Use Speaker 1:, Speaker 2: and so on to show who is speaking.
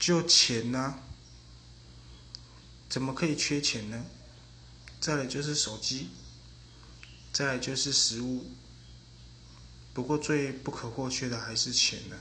Speaker 1: 就钱呢？怎么可以缺钱呢？再来就是手机，再来就是食物。不过最不可或缺的还是钱呢。